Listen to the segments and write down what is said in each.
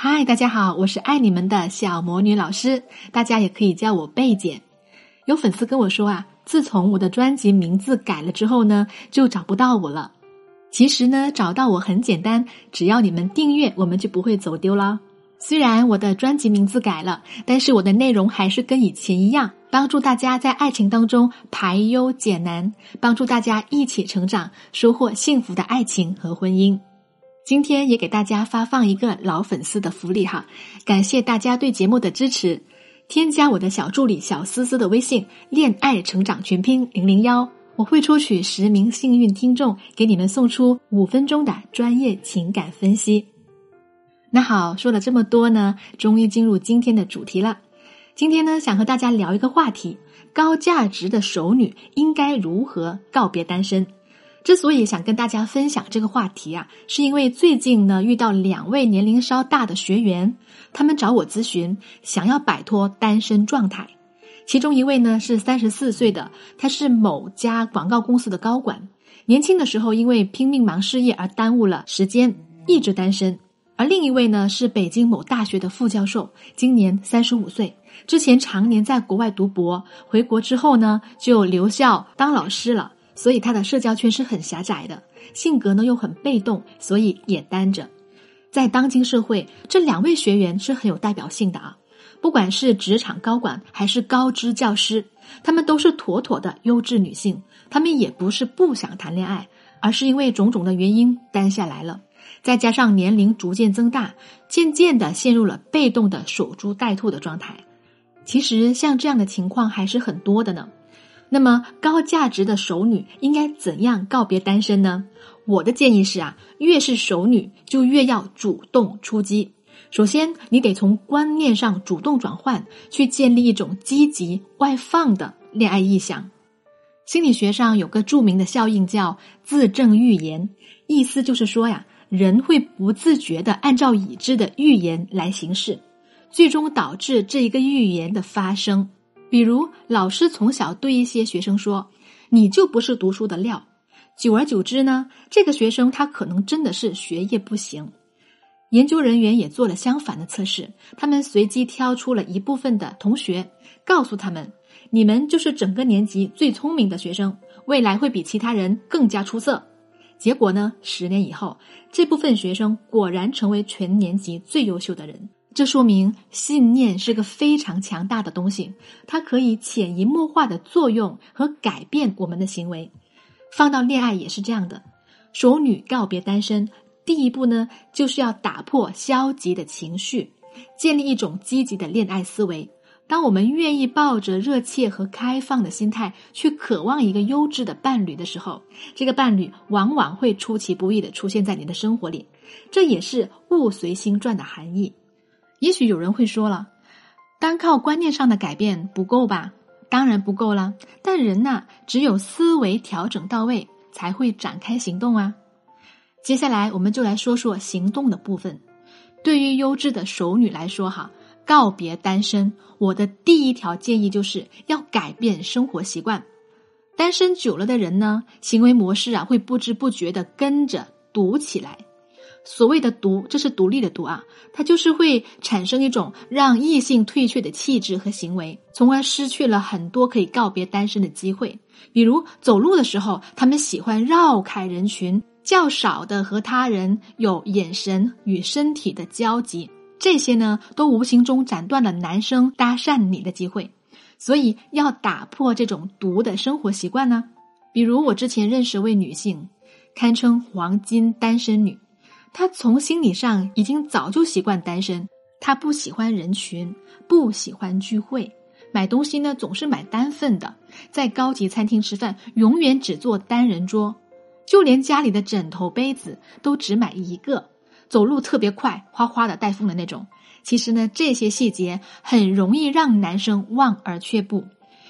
嗨，大家好，我是爱你们的小魔女老师，大家也可以叫我贝姐。有粉丝跟我说啊，自从我的专辑名字改了之后呢，就找不到我了。其实呢，找到我很简单，只要你们订阅，我们就不会走丢了。虽然我的专辑名字改了，但是我的内容还是跟以前一样，帮助大家在爱情当中排忧解难，帮助大家一起成长，收获幸福的爱情和婚姻。今天也给大家发放一个老粉丝的福利哈，感谢大家对节目的支持。添加我的小助理小思思的微信“恋爱成长全拼零零幺”，我会抽取十名幸运听众，给你们送出五分钟的专业情感分析。那好，说了这么多呢，终于进入今天的主题了。今天呢，想和大家聊一个话题：高价值的熟女应该如何告别单身？之所以想跟大家分享这个话题啊，是因为最近呢遇到两位年龄稍大的学员，他们找我咨询，想要摆脱单身状态。其中一位呢是三十四岁的，他是某家广告公司的高管，年轻的时候因为拼命忙事业而耽误了时间，一直单身。而另一位呢是北京某大学的副教授，今年三十五岁，之前常年在国外读博，回国之后呢就留校当老师了。所以他的社交圈是很狭窄的，性格呢又很被动，所以也单着。在当今社会，这两位学员是很有代表性的啊！不管是职场高管还是高知教师，他们都是妥妥的优质女性。他们也不是不想谈恋爱，而是因为种种的原因单下来了。再加上年龄逐渐增大，渐渐的陷入了被动的守株待兔的状态。其实像这样的情况还是很多的呢。那么高价值的熟女应该怎样告别单身呢？我的建议是啊，越是熟女就越要主动出击。首先，你得从观念上主动转换，去建立一种积极外放的恋爱意向。心理学上有个著名的效应叫自证预言，意思就是说呀，人会不自觉的按照已知的预言来行事，最终导致这一个预言的发生。比如，老师从小对一些学生说：“你就不是读书的料。”久而久之呢，这个学生他可能真的是学业不行。研究人员也做了相反的测试，他们随机挑出了一部分的同学，告诉他们：“你们就是整个年级最聪明的学生，未来会比其他人更加出色。”结果呢，十年以后，这部分学生果然成为全年级最优秀的人。这说明信念是个非常强大的东西，它可以潜移默化的作用和改变我们的行为。放到恋爱也是这样的。熟女告别单身，第一步呢，就是要打破消极的情绪，建立一种积极的恋爱思维。当我们愿意抱着热切和开放的心态去渴望一个优质的伴侣的时候，这个伴侣往往会出其不意的出现在你的生活里。这也是物随心转的含义。也许有人会说了，单靠观念上的改变不够吧？当然不够了。但人呐，只有思维调整到位，才会展开行动啊。接下来，我们就来说说行动的部分。对于优质的熟女来说，哈，告别单身，我的第一条建议就是要改变生活习惯。单身久了的人呢，行为模式啊，会不知不觉的跟着堵起来。所谓的独，这是独立的独啊，它就是会产生一种让异性退却的气质和行为，从而失去了很多可以告别单身的机会。比如走路的时候，他们喜欢绕开人群，较少的和他人有眼神与身体的交集，这些呢，都无形中斩断了男生搭讪你的机会。所以要打破这种独的生活习惯呢。比如我之前认识位女性，堪称黄金单身女。他从心理上已经早就习惯单身，他不喜欢人群，不喜欢聚会，买东西呢总是买单份的，在高级餐厅吃饭永远只坐单人桌，就连家里的枕头杯子都只买一个，走路特别快，哗哗的带风的那种。其实呢，这些细节很容易让男生望而却步。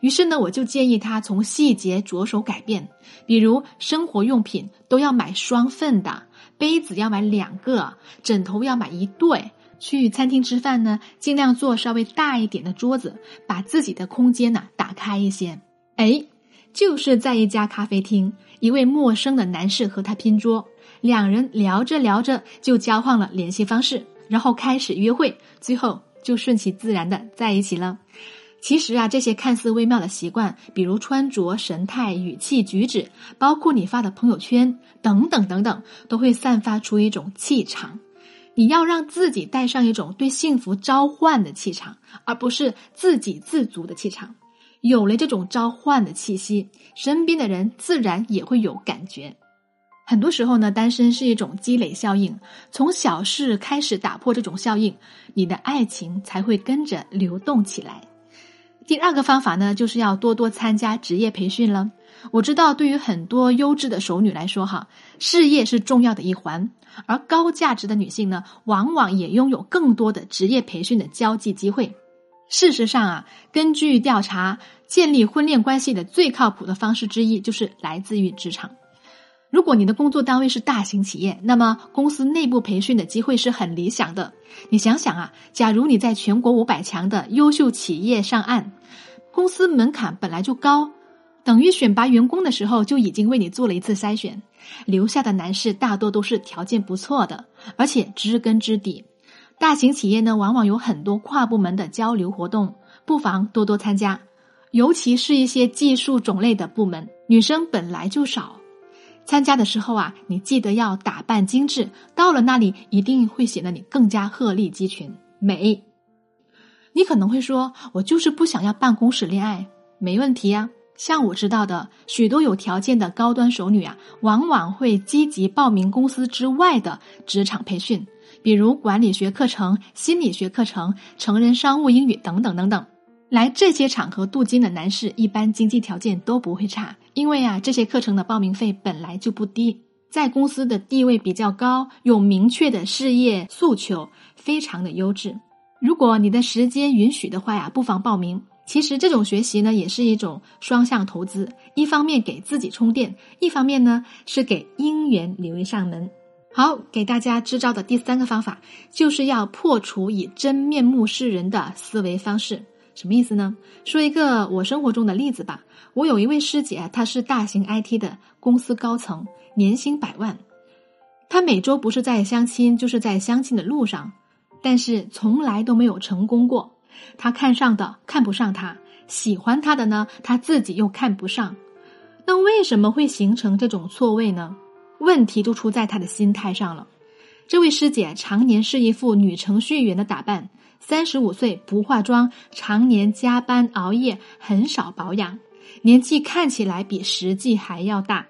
于是呢，我就建议他从细节着手改变，比如生活用品都要买双份的。杯子要买两个，枕头要买一对。去餐厅吃饭呢，尽量坐稍微大一点的桌子，把自己的空间呢打开一些。哎，就是在一家咖啡厅，一位陌生的男士和他拼桌，两人聊着聊着就交换了联系方式。然后开始约会，最后就顺其自然的在一起了。其实啊，这些看似微妙的习惯，比如穿着、神态、语气、举止，包括你发的朋友圈等等等等，都会散发出一种气场。你要让自己带上一种对幸福召唤的气场，而不是自给自足的气场。有了这种召唤的气息，身边的人自然也会有感觉。很多时候呢，单身是一种积累效应，从小事开始打破这种效应，你的爱情才会跟着流动起来。第二个方法呢，就是要多多参加职业培训了。我知道，对于很多优质的熟女来说，哈，事业是重要的一环，而高价值的女性呢，往往也拥有更多的职业培训的交际机会。事实上啊，根据调查，建立婚恋关系的最靠谱的方式之一就是来自于职场。如果你的工作单位是大型企业，那么公司内部培训的机会是很理想的。你想想啊，假如你在全国五百强的优秀企业上岸，公司门槛本来就高，等于选拔员工的时候就已经为你做了一次筛选，留下的男士大多都是条件不错的，而且知根知底。大型企业呢，往往有很多跨部门的交流活动，不妨多多参加。尤其是一些技术种类的部门，女生本来就少，参加的时候啊，你记得要打扮精致，到了那里一定会显得你更加鹤立鸡群、美。你可能会说，我就是不想要办公室恋爱，没问题呀。像我知道的许多有条件的高端熟女啊，往往会积极报名公司之外的职场培训。比如管理学课程、心理学课程、成人商务英语等等等等，来这些场合镀金的男士，一般经济条件都不会差，因为啊，这些课程的报名费本来就不低，在公司的地位比较高，有明确的事业诉求，非常的优质。如果你的时间允许的话呀，不妨报名。其实这种学习呢，也是一种双向投资，一方面给自己充电，一方面呢是给姻缘留一扇门。好，给大家支招的第三个方法，就是要破除以真面目示人的思维方式。什么意思呢？说一个我生活中的例子吧。我有一位师姐，她是大型 IT 的公司高层，年薪百万。她每周不是在相亲，就是在相亲的路上，但是从来都没有成功过。她看上的看不上她，喜欢她的呢，她自己又看不上。那为什么会形成这种错位呢？问题就出在他的心态上了。这位师姐常年是一副女程序员的打扮，三十五岁不化妆，常年加班熬夜，很少保养，年纪看起来比实际还要大。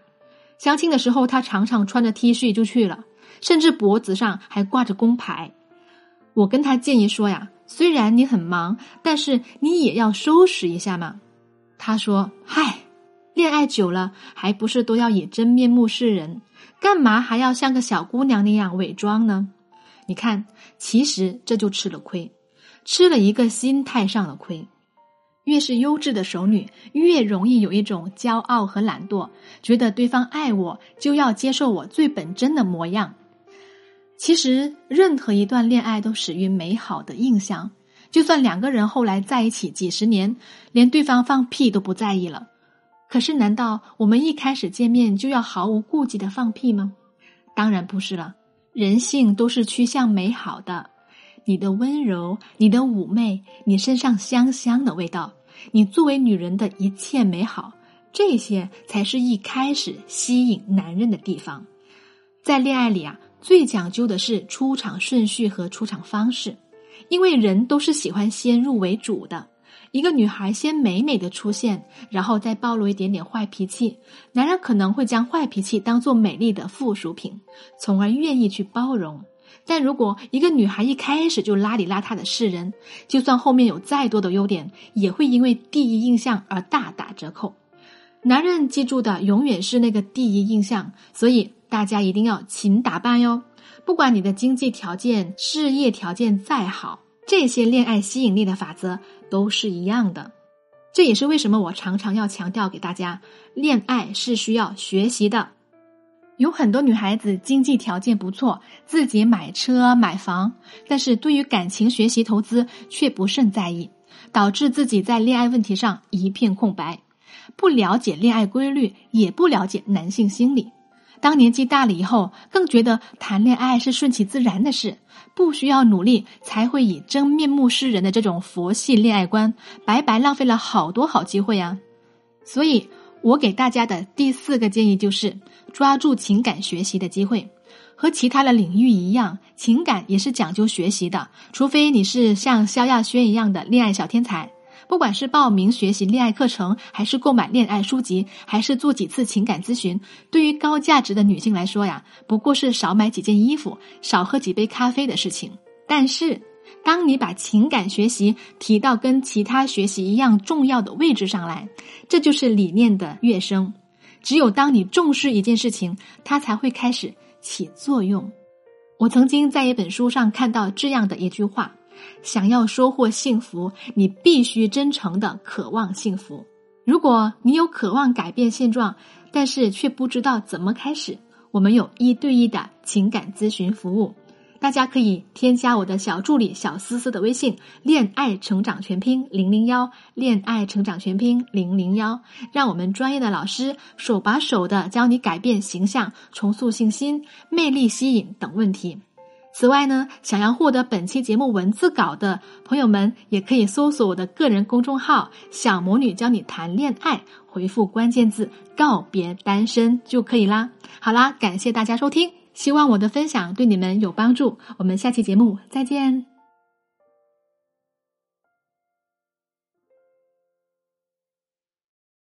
相亲的时候，她常常穿着 T 恤就去了，甚至脖子上还挂着工牌。我跟他建议说呀，虽然你很忙，但是你也要收拾一下嘛。他说：“嗨，恋爱久了，还不是都要以真面目示人？”干嘛还要像个小姑娘那样伪装呢？你看，其实这就吃了亏，吃了一个心态上的亏。越是优质的熟女，越容易有一种骄傲和懒惰，觉得对方爱我就要接受我最本真的模样。其实，任何一段恋爱都始于美好的印象，就算两个人后来在一起几十年，连对方放屁都不在意了。可是，难道我们一开始见面就要毫无顾忌的放屁吗？当然不是了。人性都是趋向美好的。你的温柔，你的妩媚，你身上香香的味道，你作为女人的一切美好，这些才是一开始吸引男人的地方。在恋爱里啊，最讲究的是出场顺序和出场方式，因为人都是喜欢先入为主的。一个女孩先美美的出现，然后再暴露一点点坏脾气，男人可能会将坏脾气当做美丽的附属品，从而愿意去包容。但如果一个女孩一开始就邋里邋遢的示人，就算后面有再多的优点，也会因为第一印象而大打折扣。男人记住的永远是那个第一印象，所以大家一定要勤打扮哟。不管你的经济条件、事业条件再好，这些恋爱吸引力的法则。都是一样的，这也是为什么我常常要强调给大家，恋爱是需要学习的。有很多女孩子经济条件不错，自己买车买房，但是对于感情、学习、投资却不甚在意，导致自己在恋爱问题上一片空白，不了解恋爱规律，也不了解男性心理。当年纪大了以后，更觉得谈恋爱是顺其自然的事，不需要努力才会以真面目示人的这种佛系恋爱观，白白浪费了好多好机会啊！所以，我给大家的第四个建议就是抓住情感学习的机会。和其他的领域一样，情感也是讲究学习的，除非你是像萧亚轩一样的恋爱小天才。不管是报名学习恋爱课程，还是购买恋爱书籍，还是做几次情感咨询，对于高价值的女性来说呀，不过是少买几件衣服、少喝几杯咖啡的事情。但是，当你把情感学习提到跟其他学习一样重要的位置上来，这就是理念的跃升。只有当你重视一件事情，它才会开始起作用。我曾经在一本书上看到这样的一句话。想要收获幸福，你必须真诚的渴望幸福。如果你有渴望改变现状，但是却不知道怎么开始，我们有一对一的情感咨询服务，大家可以添加我的小助理小思思的微信“恋爱成长全拼零零幺”，恋爱成长全拼零零幺，让我们专业的老师手把手的教你改变形象、重塑信心、魅力吸引等问题。此外呢，想要获得本期节目文字稿的朋友们，也可以搜索我的个人公众号“小魔女教你谈恋爱”，回复关键字“告别单身”就可以啦。好啦，感谢大家收听，希望我的分享对你们有帮助。我们下期节目再见。